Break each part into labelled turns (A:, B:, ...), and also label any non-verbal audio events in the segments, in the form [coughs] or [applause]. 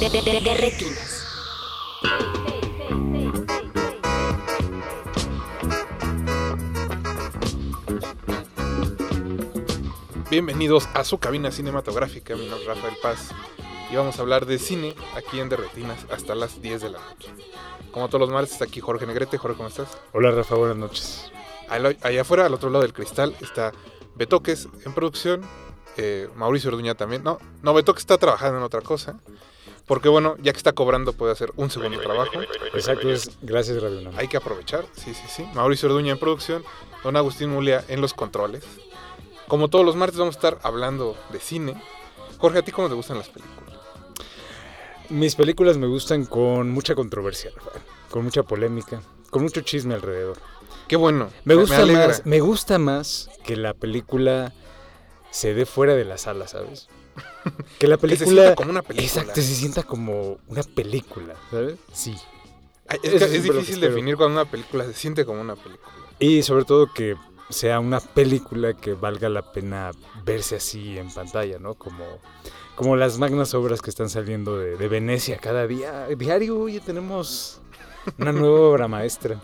A: De, de- de- de retinas.
B: Bienvenidos a su cabina cinematográfica, mi nombre es Rafael Paz y vamos a hablar de cine aquí en Derretinas hasta las 10 de la noche. Como todos los martes está aquí Jorge Negrete, Jorge, ¿cómo estás?
C: Hola Rafa, buenas noches.
B: Al- Allá afuera, al otro lado del cristal, está Betoques en producción, eh, Mauricio Orduña también. No, no, Betoques está trabajando en otra cosa, porque bueno, ya que está cobrando puede hacer un segundo trabajo.
C: Exacto, es gracias Radio UNAM.
B: Hay que aprovechar, sí, sí, sí. Mauricio Orduña en producción, don Agustín Mulia en los controles. Como todos los martes vamos a estar hablando de cine. Jorge, ¿a ti cómo te gustan las películas?
C: Mis películas me gustan con mucha controversia, con mucha polémica, con mucho chisme alrededor.
B: Qué bueno.
C: Me gusta más, me gusta más que la película se dé fuera de la sala, ¿sabes? [laughs] Que la
B: Que se
C: película
B: sienta como una película.
C: Exacto, se sienta como una película, ¿sabes? Sí.
B: Ay, Es, que difícil definir cuando una película se siente como una película.
C: Y sobre todo que sea una película que valga la pena verse así en pantalla, ¿no? Como, como las magnas obras que están saliendo de, de Venecia cada día. Diario, oye, tenemos una nueva obra maestra.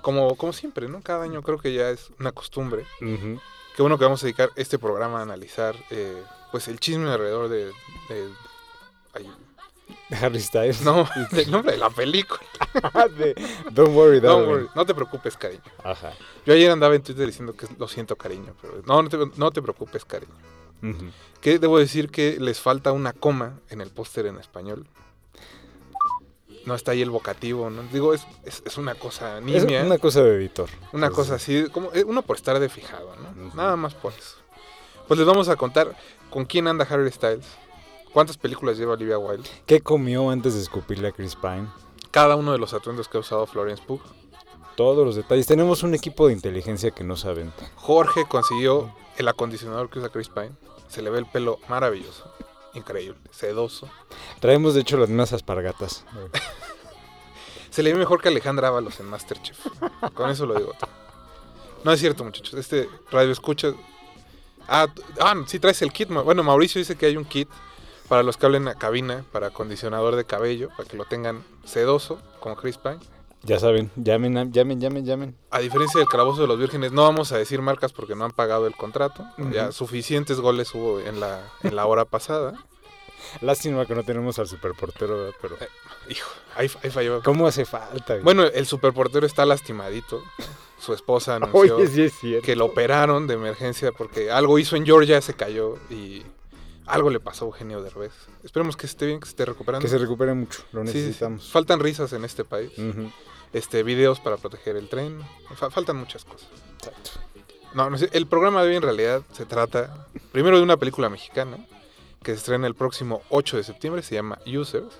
B: Como, como siempre, ¿no? Cada año creo que ya es una costumbre.
C: Ujú.
B: Qué bueno que vamos a dedicar este programa a analizar eh, pues el chisme alrededor de... de- ay,
C: Harry Styles.
B: no, [laughs] [laughs] del nombre de la película.
C: De Don't worry, darling.
B: worry, no te preocupes, cariño.
C: Ajá.
B: Yo ayer andaba en Twitter diciendo que lo siento, cariño, pero no, no te, no te preocupes, cariño. Que debo decir que les falta una coma en el póster en español. No está ahí el vocativo, ¿no? Digo, es, es, es una cosa
C: Es
B: nimia,
C: una cosa de editor.
B: una
C: Es-
B: cosa así, como eh, uno por estar de fijado, ¿no? Nada más por eso. Pues les vamos a contar con quién anda Harry Styles, cuántas películas lleva Olivia Wilde,
C: ¿Qué comió antes de escupirle a Chris Pine?
B: cada uno de los atuendos que ha usado Florence Pugh.
C: Todos los detalles. Tenemos un equipo de inteligencia que no saben.
B: Jorge consiguió el acondicionador que usa Chris Pine. Se le ve el pelo maravilloso, increíble, sedoso.
C: Traemos, de hecho, las mismas aspargatas.
B: Se le ve mejor que Alejandra Ábalos en Masterchef. Con eso lo digo todo. No es cierto, muchachos. Este radio escucha. Ah, ah, sí traes el kit. Bueno, Mauricio dice que hay un kit para los que hablen a cabina, para acondicionador de cabello, para que lo tengan sedoso, como Chris Pine.
C: Ya saben, llamen, llamen, llamen, llamen.
B: A diferencia del calabozo de los vírgenes, no vamos a decir marcas porque no han pagado el contrato. Ya suficientes goles hubo en la, en la hora pasada. [laughs]
C: Lástima que no tenemos al superportero, ¿verdad? pero
B: Eh, Hijo, ahí, ahí falló.
C: ¿cómo hace falta? güey?
B: Bueno, el superportero está lastimadito. Su esposa [laughs] anunció
C: Oye, sí es cierto.
B: que lo operaron de emergencia porque algo hizo en Georgia, se cayó y algo le pasó a Eugenio Derbez. Esperemos que esté bien, que se esté recuperando.
C: Que se recupere mucho, lo
B: Sí, sí, sí.
C: necesitamos.
B: Faltan risas en este país. Este, videos para proteger el tren. Fa- faltan muchas cosas.
C: Exacto.
B: No, no sé, el programa de hoy en realidad se trata primero de una película mexicana que se estrena el próximo 8 de septiembre, se llama Users.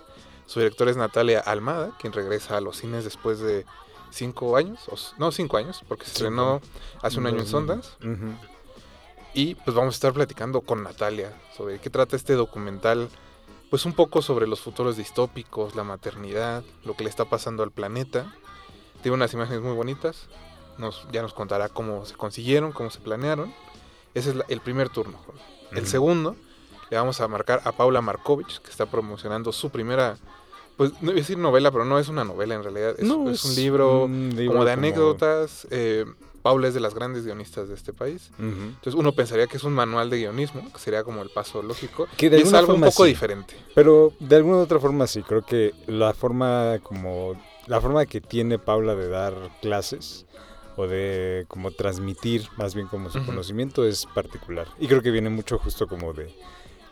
B: Su directora es Natalia Almada, quien regresa a los cines después de cinco años, o s- no cinco años, porque se estrenó hace un año en
C: mil. Ujú.
B: Y pues vamos a estar platicando con Natalia sobre qué trata este documental, pues un poco sobre los futuros distópicos, la maternidad, lo que le está pasando al planeta. Tiene unas imágenes muy bonitas, nos, ya nos contará cómo se consiguieron, cómo se planearon. Ese es la- el primer turno. El segundo le vamos a marcar a Paula Markovich, que está promocionando su primera, pues no iba a decir novela, pero no es una novela en realidad, es,
C: No,
B: es un libro
C: un libro
B: como de anécdotas. eh, Paula es de las grandes guionistas de este país. Entonces uno pensaría que es un manual de guionismo, que sería como el paso lógico.
C: Que de
B: y es algo un poco
C: sí.
B: diferente.
C: Pero de alguna u otra forma sí, creo que la forma como la forma que tiene Paula de dar clases o de como transmitir más bien como su conocimiento es particular. Y creo que viene mucho justo como de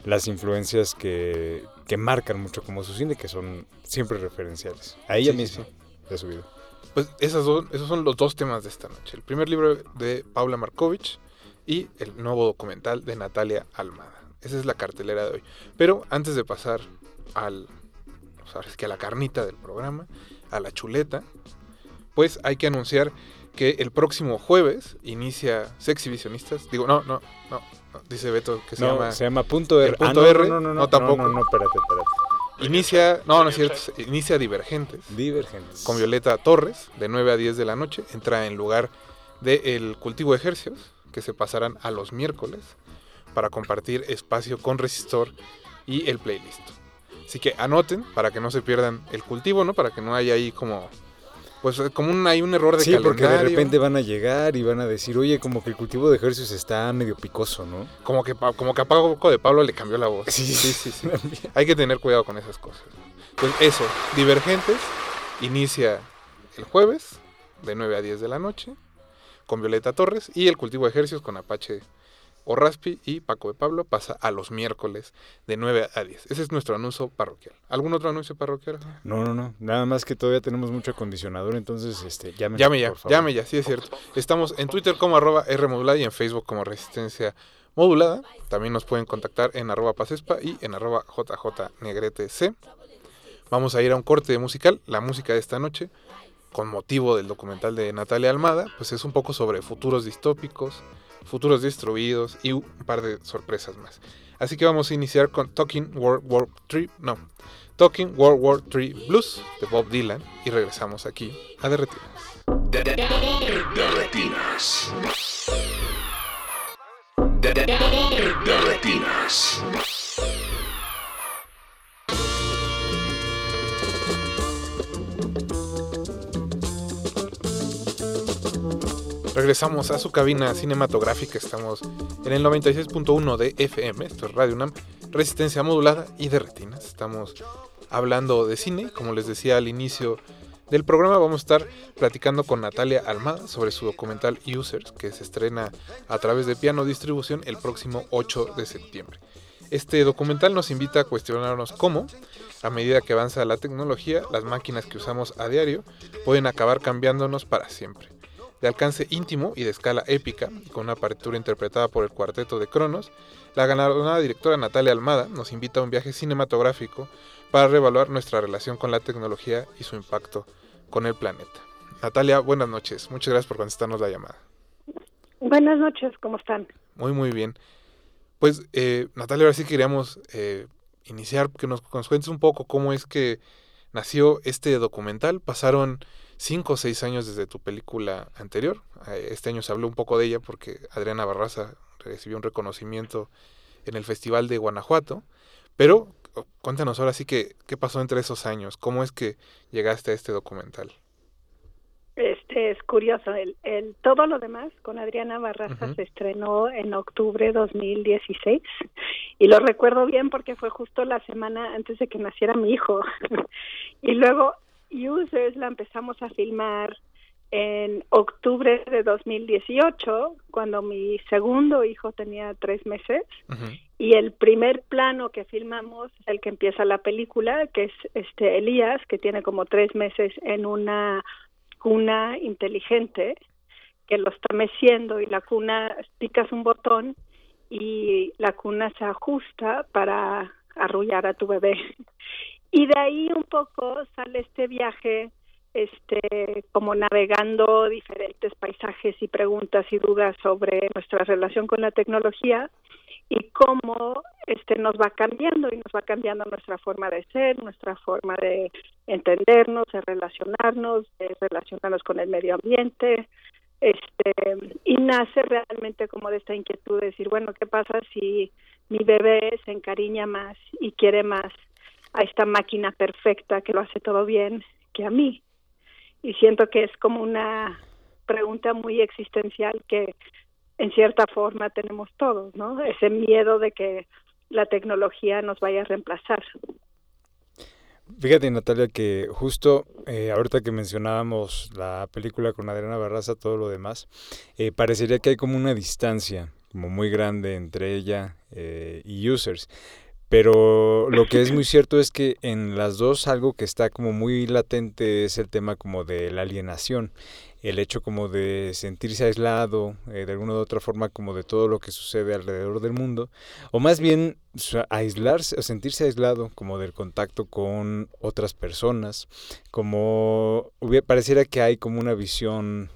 C: las influencias que, que marcan mucho como su cine, que son siempre referenciales. A ella
B: Sí, sí,
C: misma, de su vida.
B: Pues esas dos, esos son los dos temas de esta noche. El primer libro de Paula Markovich y el nuevo documental de Natalia Almada. Esa es la cartelera de hoy. Pero antes de pasar al ahora es que a la carnita del programa, a la chuleta, pues hay que anunciar que el próximo jueves inicia Sexy Visionistas. Digo, no, no, no, dice Beto que se
C: No,
B: llama...
C: se llama punto R.
B: el punto
C: no,
B: R,
C: No, no, no,
B: no, tampoco.
C: No, no, espérate, espérate.
B: Inicia, no, no es cierto, inicia Divergentes.
C: Divergentes.
B: con Violeta Torres, de 9 a 10 de la noche. Entra en lugar del cultivo de ejercicios, que se pasarán a los miércoles, para compartir espacio con Resistor y el playlist. Así que anoten para que no se pierdan el cultivo, ¿no? Para que no haya ahí como. Pues como un, hay un error de
C: Sí, porque de
B: calendario.
C: repente van a llegar y van a decir, oye, como que el cultivo de ejercicios está medio picoso, ¿no?
B: Como que, como que a Paco de Pablo le cambió la voz.
C: Sí,
B: sí, sí. sí. Hay que tener cuidado con esas cosas. Pues eso, Divergentes inicia el jueves de 9 a 10 de la noche con Violeta Torres y el cultivo de ejercicios con Apache o Raspi y Paco de Pablo pasa a los miércoles de 9 a 10. Ese es nuestro anuncio parroquial. ¿Algún otro anuncio parroquial?
C: No, no, no. Nada más que todavía tenemos mucho acondicionador, entonces este, llame.
B: Llame ya,
C: por favor.
B: llame ya, sí es cierto. Estamos en Twitter como arroba R modulada y en Facebook como Resistencia Modulada. También nos pueden contactar en arroba pasespa y en arroba jjnegrete.c. Vamos a ir a un corte musical, la música de esta noche, con motivo del documental de Natalia Almada, pues es un poco sobre futuros distópicos, futuros destruidos y un par de sorpresas más. Así que vamos a iniciar con Talking World War 3, no, Talking World War 3 Blues de Bob Dylan y regresamos aquí a Derretinas.
D: De retinas.
B: Regresamos a su cabina cinematográfica. Estamos en el 96.1 de FM. Esto es Radio UNAM, resistencia modulada y de retinas. Estamos hablando de cine. Como les decía al inicio del programa, vamos a estar platicando con Natalia Almada sobre su documental Users, que se estrena a través de Piano Distribución el próximo 8 de septiembre. Este documental nos invita a cuestionarnos cómo, a medida que avanza la tecnología, las máquinas que usamos a diario pueden acabar cambiándonos para siempre de alcance íntimo y de escala épica, con una partitura interpretada por el cuarteto de Cronos, la galardonada directora Natalia Almada nos invita a un viaje cinematográfico para reevaluar nuestra relación con la tecnología y su impacto con el planeta. Natalia, buenas noches. Muchas gracias por contestarnos la llamada.
E: Buenas noches, ¿cómo están?
B: Muy, muy bien. Pues, eh, Natalia, ahora sí queríamos eh, iniciar, que nos, nos cuentes un poco cómo es que nació este documental. Pasaron cinco o seis años desde tu película anterior. Eh, Este año se habló un poco de ella porque Adriana Barraza recibió un reconocimiento en el Festival de Guanajuato. Pero oh, cuéntanos ahora sí que qué pasó entre esos años, cómo es que llegaste a este documental.
E: Este es curioso, el, el todo lo demás con Adriana Barraza se estrenó en octubre de 2016 y lo recuerdo bien porque fue justo la semana antes de que naciera mi hijo. [laughs] y luego Users la empezamos a filmar en octubre de 2018 cuando mi segundo hijo tenía tres meses. Y el primer plano que filmamos es el que empieza la película que es este Elías que tiene como tres meses en una cuna inteligente que lo está meciendo y la cuna picas un botón y la cuna se ajusta para arrullar a tu bebé y de ahí un poco sale este viaje este como navegando diferentes paisajes y preguntas y dudas sobre nuestra relación con la tecnología y cómo este nos va cambiando y nos va cambiando nuestra forma de ser, nuestra forma de entendernos, de relacionarnos, de relacionarnos con el medio ambiente, este y nace realmente como de esta inquietud de decir, bueno, ¿qué pasa si mi bebé se encariña más y quiere más a esta máquina perfecta que lo hace todo bien que a mí? Y siento que es como una pregunta muy existencial que en cierta forma tenemos todos, ¿no? Ese miedo de que la tecnología nos vaya a reemplazar.
C: Fíjate, Natalia, que justo eh, ahorita que mencionábamos la película con Adriana Barraza, todo lo demás, eh, parecería que hay como una distancia como muy grande entre ella eh, y Users. Pero lo que es muy [laughs] cierto es que en las dos algo que está como muy latente es el tema como de la alienación el hecho como de sentirse aislado, eh, de alguna u otra forma como de todo lo que sucede alrededor del mundo, o más bien aislarse o sentirse aislado como del contacto con otras personas, como pareciera que hay como una visión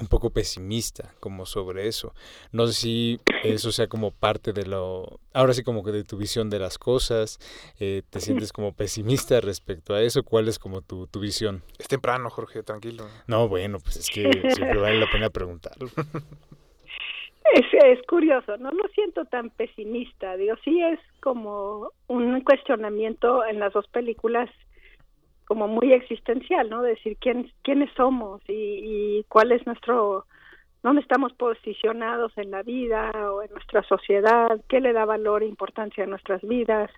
C: un poco pesimista como sobre eso. No sé si eso sea como parte de lo, ahora sí como que de tu visión de las cosas, eh, te sientes [laughs] como pesimista respecto a eso, ¿cuál es como tu, tu visión?
B: Es temprano, Jorge, tranquilo.
C: No, bueno, pues es que siempre vale la pena preguntarlo.
E: Es, es curioso, no lo siento tan pesimista, digo, sí es como un cuestionamiento en las dos películas como muy existencial, ¿no? Decir quién, quiénes somos y, cuál es nuestro, dónde estamos posicionados en la vida o en nuestra sociedad, qué le da valor e importancia a nuestras vidas.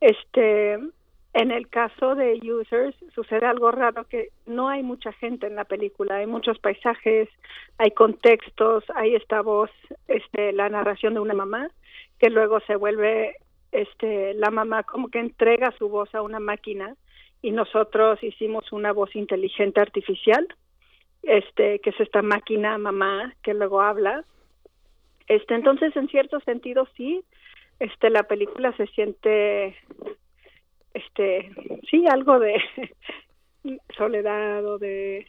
E: Este, en el caso de Users sucede algo raro que no hay mucha gente en la película, hay muchos paisajes, hay contextos, hay esta voz, este, la narración de una mamá que luego se vuelve, este, la mamá como que entrega su voz a una máquina y nosotros hicimos una voz inteligente artificial, este, que es esta máquina mamá que luego habla. Este, entonces, en cierto sentido, sí, este, la película se siente, este, sí, algo de [laughs] soledad o de,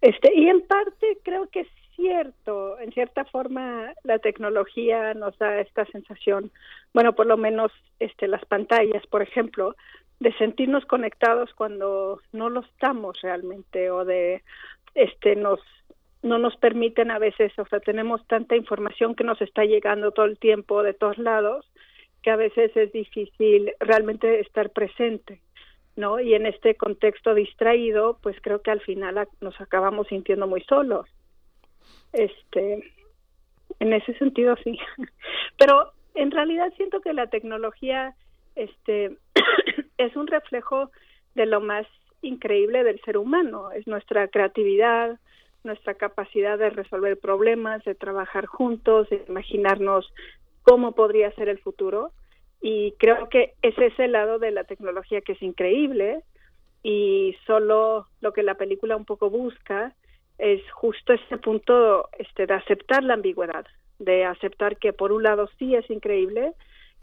E: este, y en parte creo que es cierto, en cierta forma la tecnología nos da esta sensación, bueno, por lo menos, este, las pantallas, por ejemplo, de sentirnos conectados cuando no lo estamos realmente o de este nos no nos permiten a veces, o sea, tenemos tanta información que nos está llegando todo el tiempo de todos lados que a veces es difícil realmente estar presente, ¿no? Y en este contexto distraído, pues creo que al final nos acabamos sintiendo muy solos. Este, en ese sentido sí. [laughs] Pero en realidad siento que la tecnología este [clears throat] es un reflejo de lo más increíble del ser humano, es nuestra creatividad, nuestra capacidad de resolver problemas, de trabajar juntos, de imaginarnos cómo podría ser el futuro. Y creo que ese es el lado de la tecnología que es increíble y solo lo que la película un poco busca es justo ese punto este, de aceptar la ambigüedad, de aceptar que por un lado sí es increíble,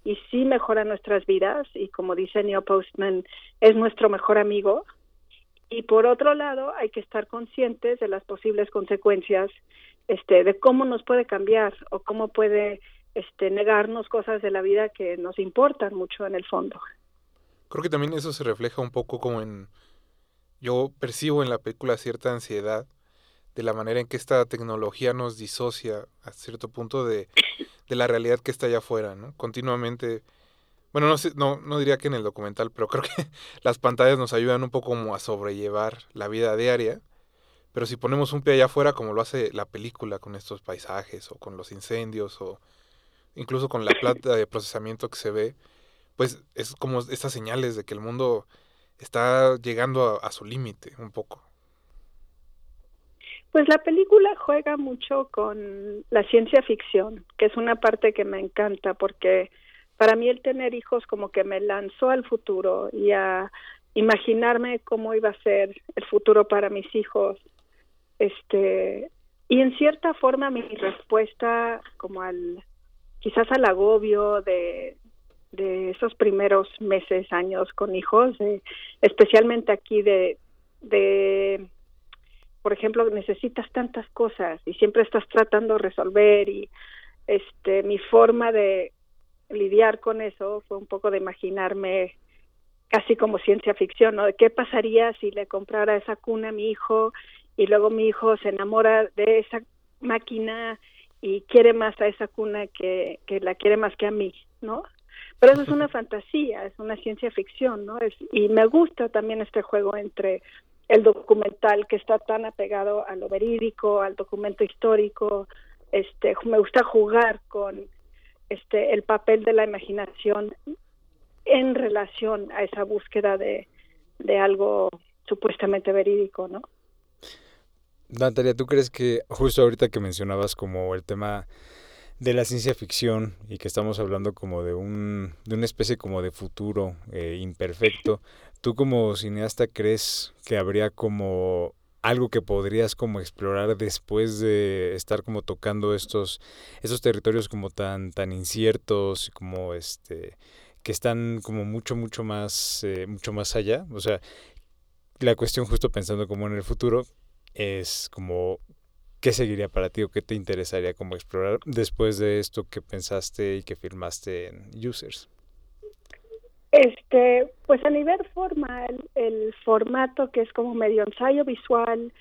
E: y sí mejora nuestras vidas y como dice Neil Postman es nuestro mejor amigo y por otro lado hay que estar conscientes de las posibles consecuencias este de cómo nos puede cambiar o cómo puede este negarnos cosas de la vida que nos importan mucho en el fondo.
B: Creo que también eso se refleja un poco como en yo percibo en la película cierta ansiedad de la manera en que esta tecnología nos disocia a cierto punto de de la realidad que está allá afuera, ¿no? Continuamente, bueno, no, sé, no, no diría que en el documental, pero [laughs] creo que las pantallas nos ayudan un poco como a sobrellevar la vida diaria, pero si ponemos un pie allá afuera, como lo hace la película con estos paisajes o con los incendios o incluso con la [laughs] plata de procesamiento que se ve, pues es como estas señales de que el mundo está llegando a su límite un poco.
E: Pues la película juega mucho con la ciencia ficción, que es una parte que me encanta porque para mí el tener hijos como que me lanzó al futuro y a imaginarme cómo iba a ser el futuro para mis hijos. Este, y en cierta forma mi respuesta como al quizás al agobio de de esos primeros meses, años con hijos, especialmente aquí de de por ejemplo, necesitas tantas cosas y siempre estás tratando de resolver y este mi forma de lidiar con eso fue un poco de imaginarme casi como ciencia ficción, ¿no? De qué pasaría si le comprara esa cuna a mi hijo y luego mi hijo se enamora de esa máquina y quiere más a esa cuna que, que la quiere más que a mí, ¿no? Pero eso es una [laughs] fantasía, es una ciencia ficción, ¿no? Es, y me gusta también este juego entre el documental que está tan apegado a lo verídico, al documento histórico. Este, me gusta jugar con este el papel de la imaginación en relación a esa búsqueda de, de algo supuestamente verídico, ¿no?
C: Natalia, ¿tú crees que justo ahorita que mencionabas como el tema de la ciencia ficción y que estamos hablando como de un de una especie como de futuro eh, imperfecto, [laughs] ¿tú como cineasta crees que habría como algo que podrías como explorar después de estar como tocando estos estos territorios como tan tan inciertos como este que están como mucho mucho más eh, mucho más allá o sea la cuestión justo pensando como en el futuro es como qué seguiría para ti o qué te interesaría como explorar después de esto que pensaste y que filmaste en users
E: este, pues a nivel formal, el formato que es como medio ensayo visual,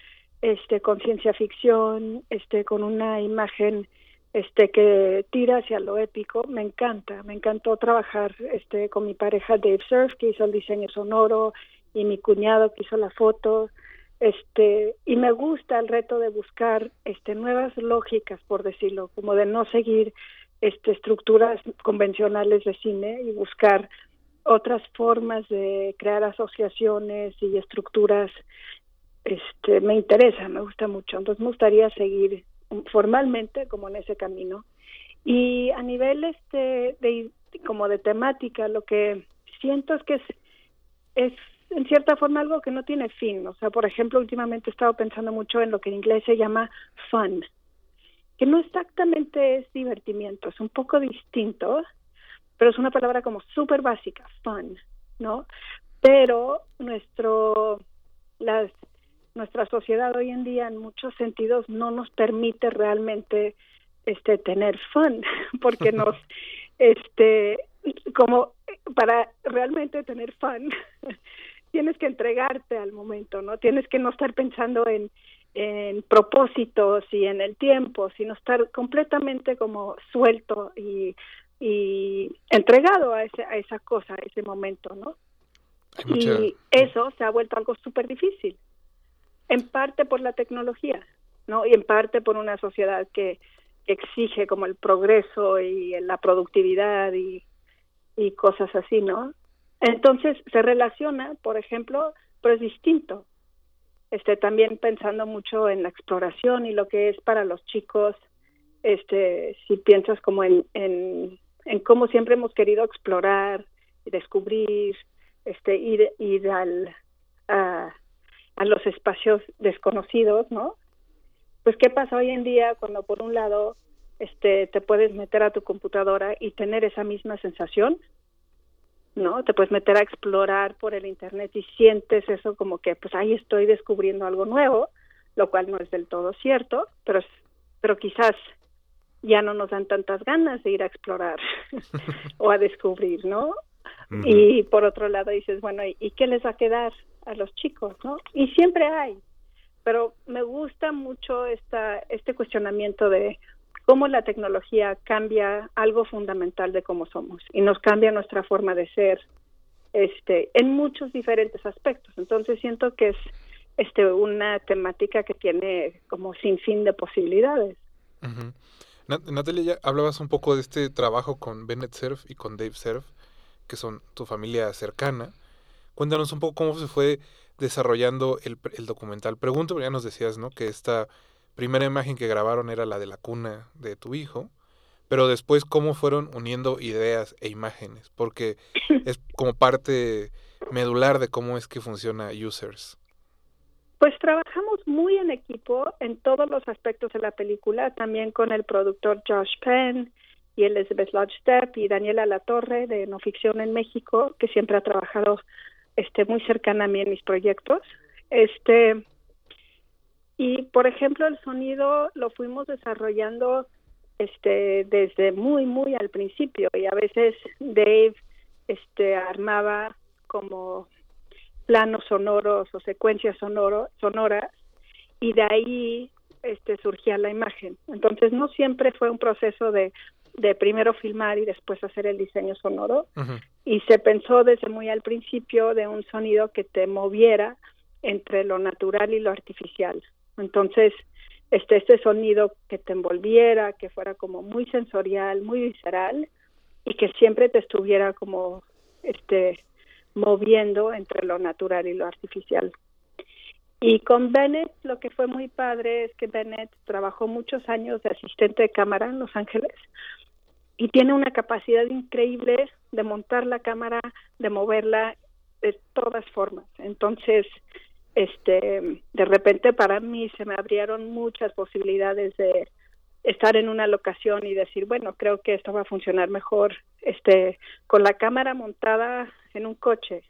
E: este, con ciencia ficción, este, con una imagen este que tira hacia lo épico, me encanta, me encantó trabajar este con mi pareja Dave Surf, que hizo el diseño sonoro, y mi cuñado que hizo la foto, este, y me gusta el reto de buscar este nuevas lógicas, por decirlo, como de no seguir este estructuras convencionales de cine y buscar otras formas de crear asociaciones y estructuras este me interesa, me gusta mucho. Entonces me gustaría seguir formalmente como en ese camino. Y a nivel este de como de temática, lo que siento es que es es en cierta forma algo que no tiene fin. O sea, por ejemplo, últimamente he estado pensando mucho en lo que en inglés se llama fun, que no exactamente es divertimiento, es un poco distinto, pero es una palabra como súper básica, fun, ¿no? Pero nuestro, las, nuestra sociedad hoy en día en muchos sentidos no nos permite realmente este tener fun, [laughs] porque [laughs] nos, este, como para realmente tener fun, [laughs] tienes que entregarte al momento, ¿no? Tienes que no estar pensando en, en propósitos y en el tiempo, sino estar completamente como suelto y y entregado a, ese, a esa cosa, a ese momento, ¿no? Y eso se ha vuelto algo súper difícil, en parte por la tecnología, ¿no? Y en parte por una sociedad que exige como el progreso y la productividad y, y cosas así, ¿no? Entonces se relaciona, por ejemplo, pero es distinto. Este, también pensando mucho en la exploración y lo que es para los chicos, este, si piensas como en, en en cómo siempre hemos querido explorar, descubrir, este, ir, ir al, a, a los espacios desconocidos, ¿no? Pues qué pasa hoy en día cuando por un lado este te puedes meter a tu computadora y tener esa misma sensación, ¿no? Te puedes meter a explorar por el internet y sientes eso como que pues ahí estoy descubriendo algo nuevo, lo cual no es del todo cierto, pero pero quizás ya no nos dan tantas ganas de ir a explorar [laughs] o a descubrir, ¿no? Y por otro lado dices, bueno, ¿y qué les va a quedar a los chicos, no? Y siempre hay, pero me gusta mucho esta, este cuestionamiento de cómo la tecnología cambia algo fundamental de cómo somos y nos cambia nuestra forma de ser este en muchos diferentes aspectos. Entonces siento que es este una temática que tiene como sin fin de posibilidades.
B: Natalia, ya hablabas un poco de este trabajo con Bennett Cerf y con Dave Cerf, que son tu familia cercana. Cuéntanos un poco cómo se fue desarrollando el, el documental. Pregunto, ya nos decías, ¿no? Que esta primera imagen que grabaron era la de la cuna de tu hijo, pero después cómo fueron uniendo ideas e imágenes, porque [coughs] es como parte medular de cómo es que funciona Users.
E: Pues trabajamos muy en equipo en todos los aspectos de la película, también con el productor Josh Penn y Elizabeth Lodgestep y Daniela Latorre de No Ficción en México, que siempre ha trabajado este muy cercana a mí en mis proyectos. Este y por ejemplo, el sonido lo fuimos desarrollando este desde muy muy al principio y a veces Dave este armaba como planos sonoros o secuencias sonoro, sonoras y de ahí este surgía la imagen. Entonces no siempre fue un proceso de, de primero filmar y después hacer el diseño sonoro y se pensó desde muy al principio de un sonido que te moviera entre lo natural y lo artificial. Entonces, este, este sonido que te envolviera, que fuera como muy sensorial, muy visceral y que siempre te estuviera como este moviendo entre lo natural y lo artificial. Y con Bennett lo que fue muy padre es que Bennett trabajó muchos años de asistente de cámara en Los Ángeles y tiene una capacidad increíble de montar la cámara, de moverla de todas formas. Entonces, este, de repente para mí se me abrieron muchas posibilidades de estar en una locación y decir, bueno, creo que esto va a funcionar mejor este con la cámara montada en un coche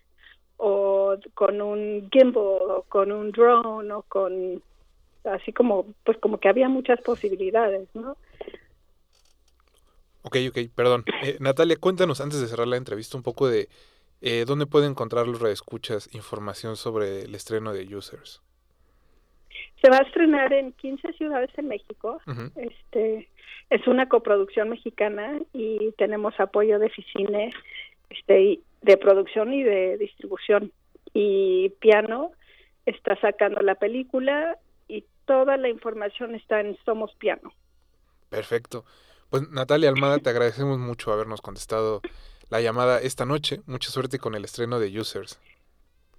E: o con un gimbal o con un drone o con así como pues como que había muchas posibilidades, ¿no?
B: Ok, ok, perdón. Eh, Natalia, cuéntanos antes de cerrar la entrevista un poco de eh, dónde pueden encontrar los redescuchas información sobre el estreno de Users.
E: Se va a estrenar en 15 ciudades en México. Este es una coproducción mexicana y tenemos apoyo de Ficine este, de producción y de distribución. Y Piano está sacando la película y toda la información está en Somos Piano.
B: Perfecto. Pues Natalia Almada, te agradecemos mucho habernos contestado la llamada esta noche. Mucha suerte con el estreno de Users.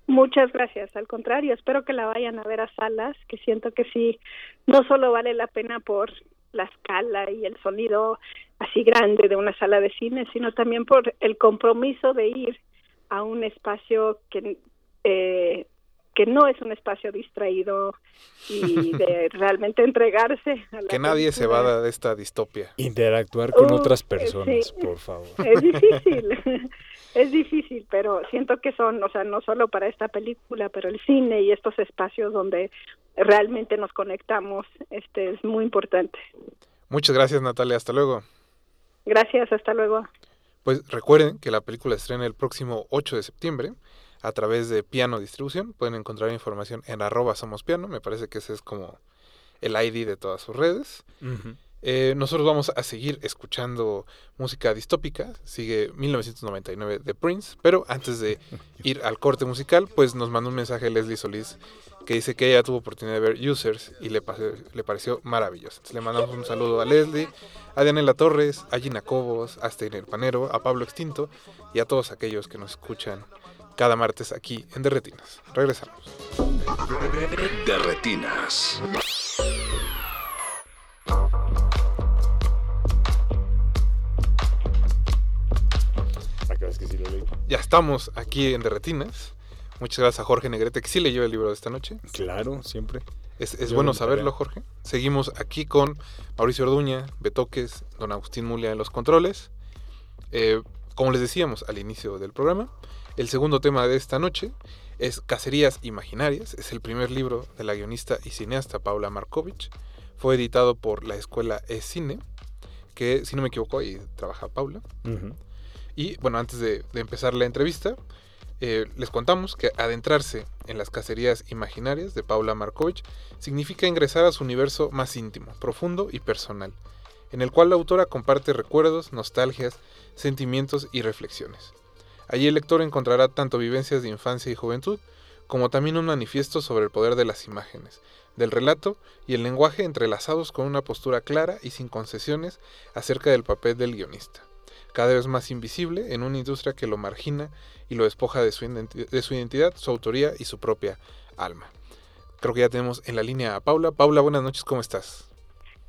E: Muchas gracias, al contrario, espero que la vayan a ver a salas, que siento que sí, no solo vale la pena por la escala y el sonido así grande de una sala de cine, sino también por el compromiso de ir a un espacio que eh, que no es un espacio distraído y de [laughs] realmente entregarse. A
B: que nadie se vada de esta distopia.
C: Interactuar con uh, otras personas, por favor. [laughs]
E: Es difícil, [laughs] es difícil, pero siento que son, o sea, no solo para esta película, pero el cine y estos espacios donde realmente nos conectamos, este es muy importante.
B: Muchas gracias, Natalia. Hasta luego.
E: Gracias, hasta luego.
B: Pues recuerden que la película estrena el próximo 8 de septiembre a través de Piano Distribución. Pueden encontrar información en arroba somos piano. Me parece que ese es como el ID de todas sus redes. Eh, nosotros vamos a seguir escuchando música distópica. Sigue 1999 de Prince. Pero antes de [laughs] ir al corte musical, pues nos mandó un mensaje Leslie Solís que dice que ella tuvo oportunidad de ver Users y le, le pareció maravilloso. Entonces le mandamos un saludo a Leslie, a Daniela Torres, a Gina Cobos, a Steiner Panero, a Pablo Extinto y a todos aquellos que nos escuchan cada martes aquí en Derretinas. Regresamos.
D: Derretinas.
B: Ya estamos aquí en Derretinas. Muchas gracias a Jorge Negrete, que sí leyó el libro de esta noche.
C: Claro, siempre.
B: Es, bueno saberlo, Jorge. Seguimos aquí con Mauricio Orduña, Betoques, don Agustín Mulia en los controles. Eh, como les decíamos al inicio del programa, el segundo tema de esta noche es Cacerías Imaginarias. Es el primer libro de la guionista y cineasta Paula Markovich. Fue editado por la escuela E-Cine, que si no me equivoco ahí trabaja Paula. Y bueno, antes de, empezar la entrevista, eh, les contamos que adentrarse en las cacerías imaginarias de Paula Markovich significa ingresar a su universo más íntimo, profundo y personal, en el cual la autora comparte recuerdos, nostalgias, sentimientos y reflexiones. Allí el lector encontrará tanto vivencias de infancia y juventud, como también un manifiesto sobre el poder de las imágenes, del relato y el lenguaje entrelazados con una postura clara y sin concesiones acerca del papel del guionista, cada vez más invisible en una industria que lo margina y lo despoja de su, de su identidad, su autoría y su propia alma. Creo que ya tenemos en la línea a Paula. Paula, buenas noches, ¿cómo estás?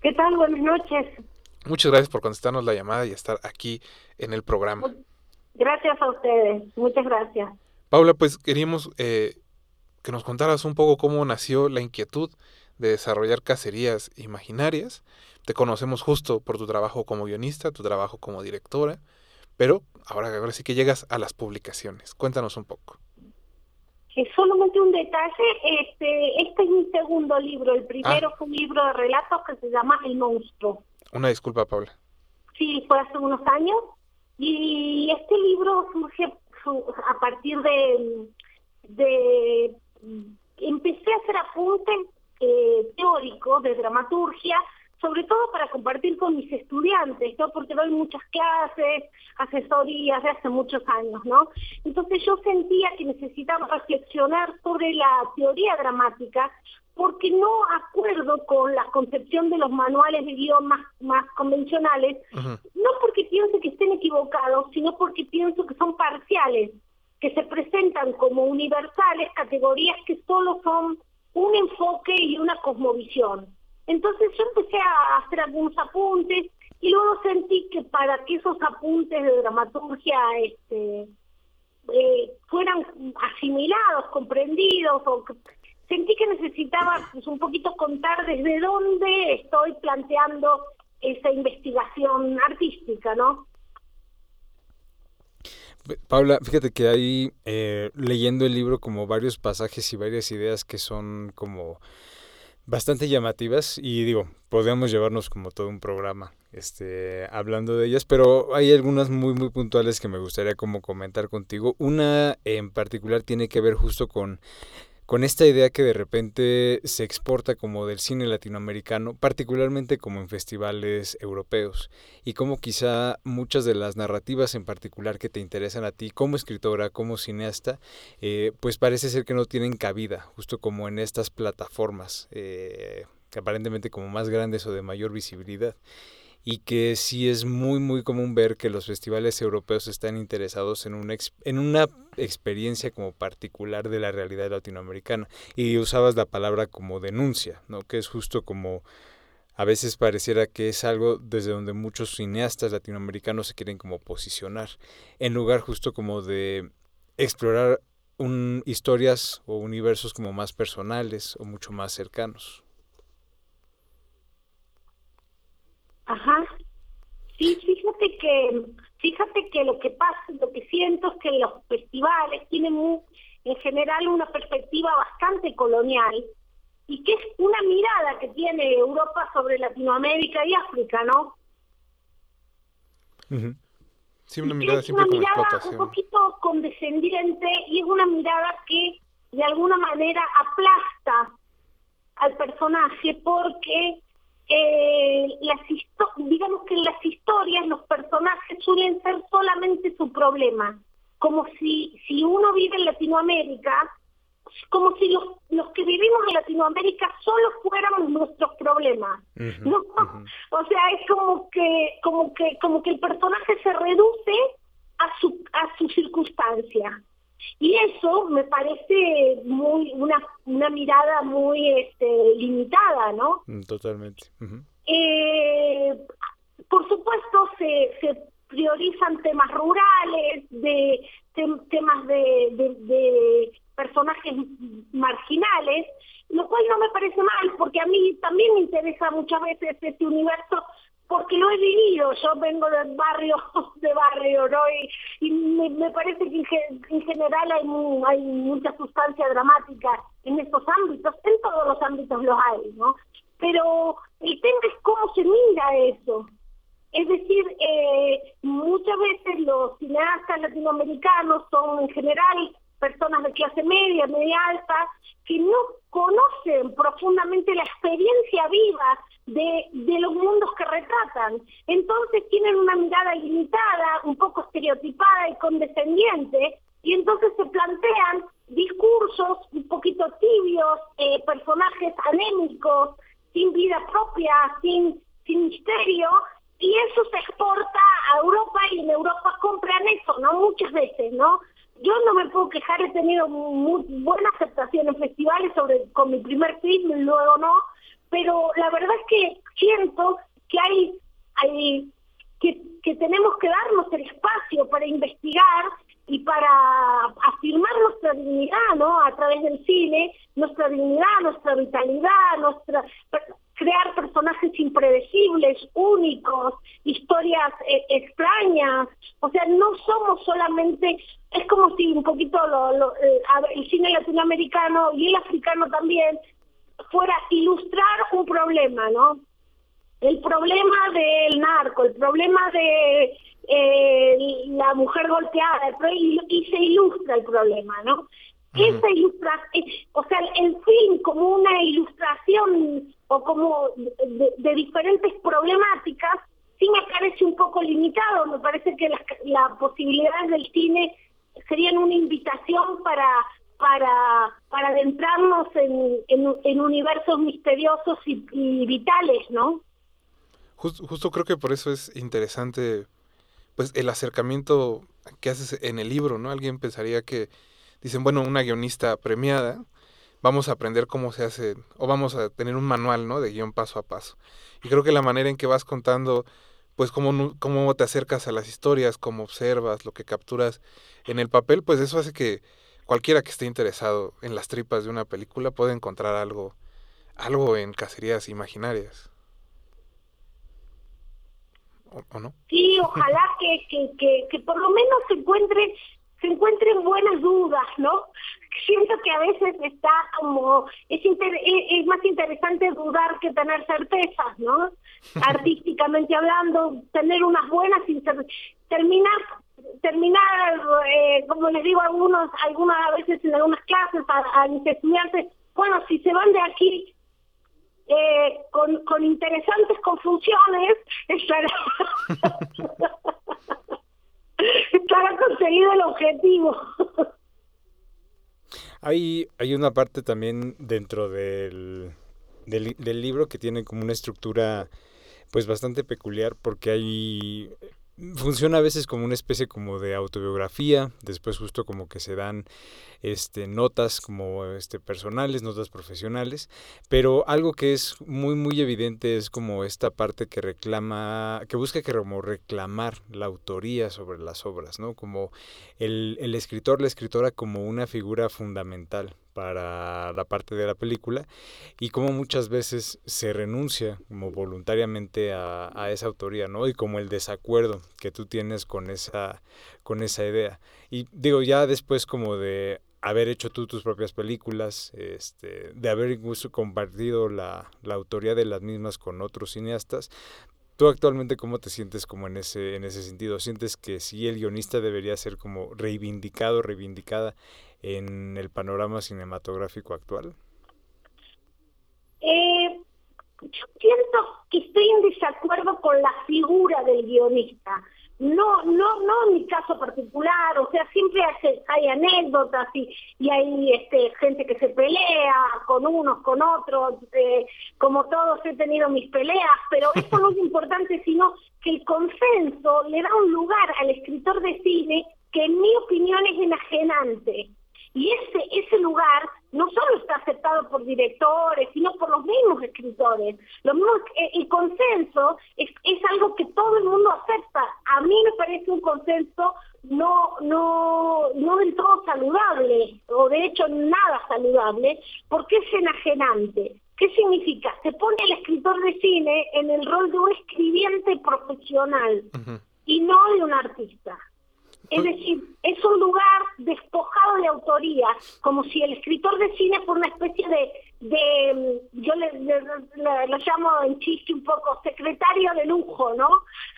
F: ¿Qué tal? Buenas noches.
B: Muchas gracias por contestarnos la llamada y estar aquí en el programa.
F: Gracias a ustedes, muchas gracias.
B: Paula, pues queríamos eh, que nos contaras un poco cómo nació la inquietud de desarrollar cacerías imaginarias. Te conocemos justo por tu trabajo como guionista, tu trabajo como directora, pero ahora, ahora sí que llegas a las publicaciones. Cuéntanos un poco.
F: Eh, solamente un detalle, este, este es mi segundo libro, el primero ah. fue un libro de relatos que se llama El monstruo.
B: Una disculpa, Paula.
F: Sí, fue hace unos años y este libro surge a partir de, de empecé a hacer apuntes eh, teóricos de dramaturgia, sobre todo para compartir con mis estudiantes, ¿no? porque doy muchas clases, asesorías de hace muchos años, ¿no? Entonces yo sentía que necesitaba reflexionar sobre la teoría dramática porque no acuerdo con la concepción de los manuales de guion más, más convencionales, no porque pienso que estén equivocados, sino porque pienso que son parciales, que se presentan como universales, categorías que solo son un enfoque y una cosmovisión. Entonces yo empecé a hacer algunos apuntes y luego sentí que para que esos apuntes de dramaturgia este, eh, fueran asimilados, comprendidos, o sentí que necesitaba pues, un poquito contar desde dónde estoy planteando esa investigación artística, ¿no?
C: Paula, fíjate que ahí eh, leyendo el libro como varios pasajes y varias ideas que son como bastante llamativas y digo, podríamos llevarnos como todo un programa este, hablando de ellas, pero hay algunas muy muy puntuales que me gustaría como comentar contigo. Una en particular tiene que ver justo con con esta idea que de repente se exporta como del cine latinoamericano, particularmente como en festivales europeos, y como quizá muchas de las narrativas en particular que te interesan a ti como escritora, como cineasta, eh, pues parece ser que no tienen cabida, justo como en estas plataformas, eh, aparentemente como más grandes o de mayor visibilidad y que sí es muy muy común ver que los festivales europeos están interesados en una, en una experiencia como particular de la realidad latinoamericana y usabas la palabra como denuncia, ¿no? que es justo como a veces pareciera que es algo desde donde muchos cineastas latinoamericanos se quieren como posicionar, en lugar justo como de explorar un, historias o universos como más personales o mucho más cercanos.
F: Ajá. Sí, fíjate que fíjate que lo que pasa, lo que siento es que los festivales tienen en general una perspectiva bastante colonial y que es una mirada que tiene Europa sobre Latinoamérica y África, ¿no?
B: Sí, una mirada
F: es una mirada un poquito condescendiente y es una mirada que de alguna manera aplasta al personaje porque eh, las digamos que en las historias los personajes suelen ser solamente su problema, como si, si uno vive en Latinoamérica, como si los, los que vivimos en Latinoamérica solo fuéramos nuestros problemas. ¿no? [laughs] O sea, es como que, como que, como que el personaje se reduce a su, a su circunstancia. Y eso me parece muy una, una mirada muy este, limitada, ¿no?
C: Mm, totalmente.
F: eh, por supuesto, se, se priorizan temas rurales, de temas de, de, personajes marginales, lo cual no me parece mal, porque a mí también me interesa muchas veces este universo porque lo he vivido, yo vengo del barrio, [laughs] de barrio, ¿no? Y, me, parece que en, general hay, mucha sustancia dramática en estos ámbitos, en todos los ámbitos los hay, ¿no? Pero el tema es cómo se mira eso. Es decir, eh, muchas veces los cineastas latinoamericanos son en general personas de clase media, media alta, que no conocen profundamente la experiencia viva de, los mundos que retratan. Entonces tienen una mirada limitada, un poco estereotipada y condescendiente, y entonces se plantean discursos un poquito tibios, eh, personajes anémicos, sin vida propia, sin, sin misterio, y eso se exporta a Europa y en Europa compran eso, ¿no? Muchas veces, ¿no? Yo no me puedo quejar, he tenido muy buena aceptación en festivales sobre con mi primer film y luego no, pero la verdad es que siento que hay, hay que, que tenemos que darnos el espacio para investigar y para afirmar nuestra dignidad, ¿no? A través del cine, nuestra dignidad, nuestra vitalidad, nuestra crear personajes impredecibles, únicos, historias eh, extrañas. O sea, no somos solamente, es como si un poquito lo, eh, el cine latinoamericano y el africano también fuera ilustrar un problema, ¿no? El problema del narco, el problema de eh, la mujer golpeada, y, se ilustra el problema, ¿no? Esa ilustración, o sea, el film como una ilustración o como de, diferentes problemáticas, sí me parece un poco limitado, me parece que las, las posibilidades del cine serían una invitación para para, para adentrarnos en, en, universos misteriosos y, vitales, ¿no?
B: Justo, creo que por eso es interesante pues el acercamiento que haces en el libro, ¿no? Alguien pensaría que dicen, bueno, una guionista premiada vamos a aprender cómo se hace, o vamos a tener un manual, ¿no? De guion paso a paso. Y creo que la manera en que vas contando, pues cómo, cómo te acercas a las historias, cómo observas, lo que capturas en el papel, pues eso hace que cualquiera que esté interesado en las tripas de una película pueda encontrar algo, algo en cacerías imaginarias. ¿O, no?
F: Sí, ojalá que, que, que, que por lo menos se encuentre se encuentren buenas dudas, ¿no? Siento que a veces está como, es, es más interesante dudar que tener certezas, ¿no? Artísticamente hablando, tener unas buenas, terminar terminar, eh, como les digo a algunos, algunas a veces en algunas clases a, a mis estudiantes, bueno, si se van de aquí eh, con, con interesantes confusiones, [laughs] estará, estará conseguido el objetivo.
C: Hay, hay una parte también dentro del, del, del libro que tiene como una estructura pues bastante peculiar porque hay funciona a veces como una especie como de autobiografía, después justo como que se dan este notas como este personales, notas profesionales, pero algo que es muy muy evidente es como esta parte que reclama, que busca que como reclamar la autoría sobre las obras, ¿no? Como el, el escritor, la escritora como una figura fundamental para la parte de la película y como muchas veces se renuncia como voluntariamente a, a, esa autoría, ¿no? Y como el desacuerdo que tú tienes con esa, con esa idea. Y digo, ya después como de haber hecho tú tus propias películas, este, de haber incluso compartido la, la autoría de las mismas con otros cineastas, ¿Tú actualmente cómo te sientes como en ese, en ese sentido? ¿Sientes que sí el guionista debería ser como reivindicado, reivindicada en el panorama cinematográfico actual?
F: Eh, yo siento que estoy en desacuerdo con la figura del guionista. No, no, no en mi caso particular, o sea, siempre hay, hay anécdotas y, y hay este, gente que se pelea con unos, con otros, eh, como todos he tenido mis peleas, pero eso no es [laughs] importante, sino que el consenso le da un lugar al escritor de cine que en mi opinión es enajenante. Y ese, ese lugar no solo está aceptado por directores, sino por los mismos escritores. Eh, el consenso es, es algo que todo el mundo acepta. A mí me parece un consenso no, no, no del todo saludable, o de hecho nada saludable, porque es enajenante. ¿Qué significa? Se pone el escritor de cine en el rol de un escribiente profesional y no de un artista. Es decir, es un lugar despojado de autoría, como si el escritor de cine fuera una especie de, de yo le, lo llamo en chiste un poco secretario de lujo, ¿no?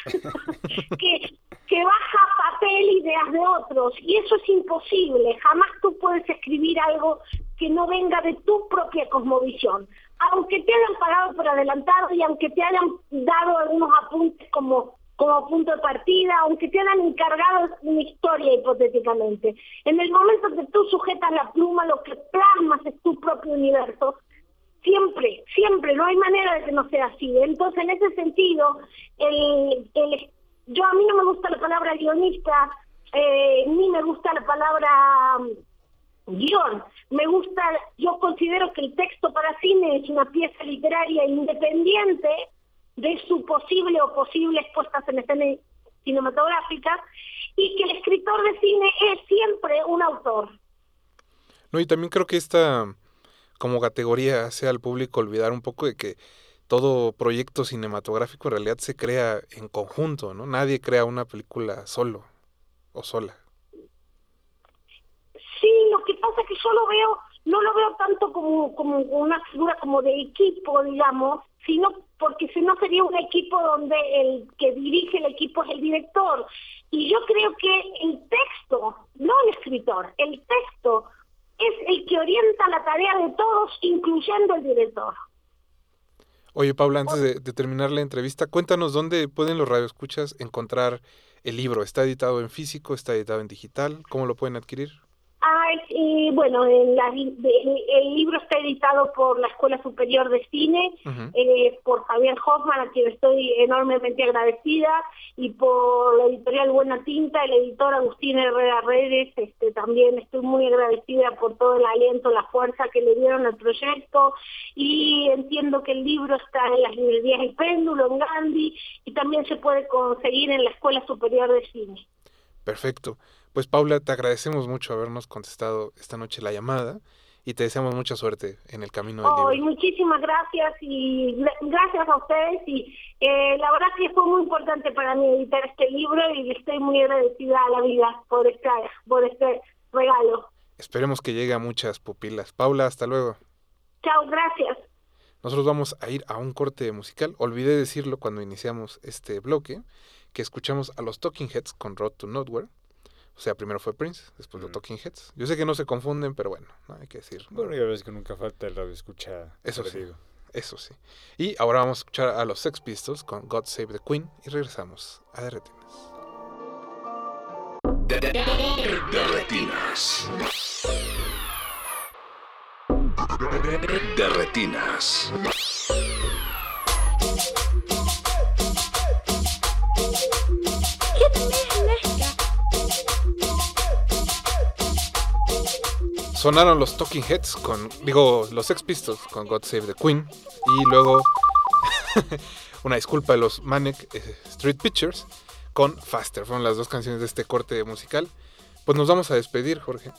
F: [laughs] que, que baja papel ideas de otros, y eso es imposible, jamás tú puedes escribir algo que no venga de tu propia cosmovisión. Aunque te hayan pagado por adelantado y aunque te hayan dado algunos apuntes como como punto de partida, aunque te hayan encargado una historia hipotéticamente. En el momento que tú sujetas la pluma, lo que plasmas es tu propio universo, siempre, siempre, no hay manera de que no sea así. Entonces, en ese sentido, el, el, yo a mí no me gusta la palabra guionista, eh, ni me gusta la palabra mm, guion. Me gusta, yo considero que el texto para cine es una pieza literaria independiente de su posible o posibles puestas en escena cinematográfica y que el escritor de cine es siempre un autor.
B: No, y también creo que esta como categoría hace al público olvidar un poco de que todo proyecto cinematográfico en realidad se crea en conjunto, ¿no? Nadie crea una película solo o sola.
F: Sí, lo que pasa es que yo lo veo, no lo veo tanto como, como una figura como de equipo, digamos, sino porque si no sería un equipo donde el que dirige el equipo es el director. Y yo creo que el texto, no el escritor, el texto es el que orienta la tarea de todos, incluyendo el director.
B: Oye, Paula, antes de, terminar la entrevista, cuéntanos dónde pueden los radioescuchas encontrar el libro. ¿Está editado en físico? ¿Está editado en digital? ¿Cómo lo pueden adquirir?
F: Eh, bueno, en la, el libro está editado por la Escuela Superior de Cine, eh, por Javier Hoffman, a quien estoy enormemente agradecida, y por la editorial Buena Tinta, el editor Agustín Herrera Redes, este, también estoy muy agradecida por todo el aliento, la fuerza que le dieron al proyecto, y entiendo que el libro está en las librerías El Péndulo, en Gandhi, y también se puede conseguir en la Escuela Superior de Cine.
B: Perfecto. Pues Paula, te agradecemos mucho habernos contestado esta noche la llamada y te deseamos mucha suerte en el camino del
F: oh, libro. muchísimas gracias y gracias a ustedes y eh, la verdad que fue muy importante para mí editar este libro y estoy muy agradecida a la vida por este, por este regalo.
B: Esperemos que llegue a muchas pupilas. Paula, hasta luego.
F: Chao, gracias.
B: Nosotros vamos a ir a un corte musical. Olvidé decirlo cuando iniciamos este bloque, que escuchamos a los Talking Heads con Road to Nowhere. O sea, primero fue Prince, después los Talking Heads. Yo sé que no se confunden, pero bueno, hay que decir.
C: Bueno, ya ves que nunca falta el radio escucha.
B: Eso sí. Eso sí. Y ahora vamos a escuchar a los Sex Pistols con God Save the Queen y regresamos a Derretinas.
D: Derretinas. Derretinas.
B: Sonaron los Talking Heads con, digo, los Sex Pistols con God Save the Queen y luego [laughs] una disculpa de los Manic eh, Street Pictures con Faster. Fueron las dos canciones de este corte musical. Pues nos vamos a despedir, Jorge.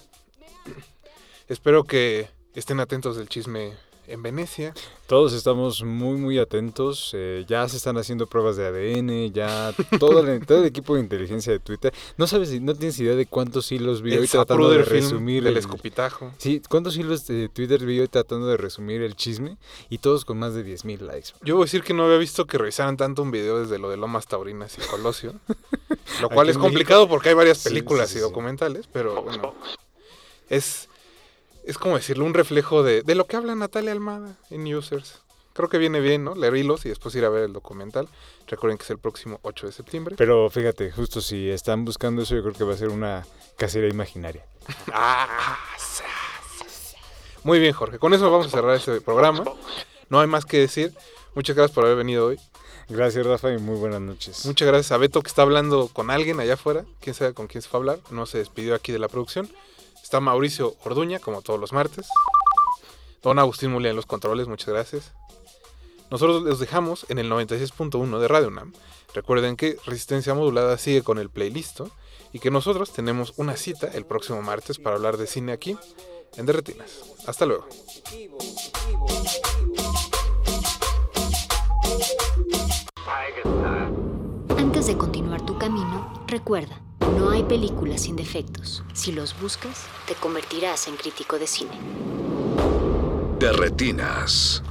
B: [clears throat] Espero que estén atentos del chisme en Venecia.
C: Todos estamos muy, muy atentos. Eh, ya se están haciendo pruebas de ADN, ya todo el, todo el equipo de inteligencia de Twitter. No sabes, no tienes idea de cuántos hilos vi hoy tratando de resumir
B: el, escupitajo.
C: Sí, cuántos hilos de Twitter vi hoy tratando de resumir el chisme y todos con más de 10.000 likes.
B: Yo voy a decir que no había visto que revisaran tanto un video desde lo de Lomas Taurinas y Colosio. [laughs] lo cual es complicado porque hay varias películas y documentales, pero bueno. Es es como decirlo, un reflejo de, de, lo que habla Natalia Almada en Users. Creo que viene bien, ¿no? Leer hilos y después ir a ver el documental. Recuerden que es el próximo 8 de septiembre.
C: Pero fíjate, justo si están buscando eso, yo creo que va a ser una casera imaginaria. [laughs]
B: ah, muy bien, Jorge. Con eso vamos a cerrar este programa. No hay más que decir. Muchas gracias por haber venido hoy.
C: Gracias, Rafa, y muy buenas noches.
B: Muchas gracias a Beto, que está hablando con alguien allá afuera. Quién sabe con quién se fue a hablar. No se despidió aquí de la producción. Está Mauricio Orduña, como todos los martes. Don Agustín Mulia en los controles, muchas gracias. Nosotros les dejamos en el 96.1 de Radio UNAM. Recuerden que Resistencia Modulada sigue con el playlist y que nosotros tenemos una cita el próximo martes para hablar de cine aquí en Derretinas. Hasta luego.
A: Antes de continuar tu camino, recuerda no hay películas sin defectos. Si los buscas, te convertirás en crítico de cine.
D: De retinas.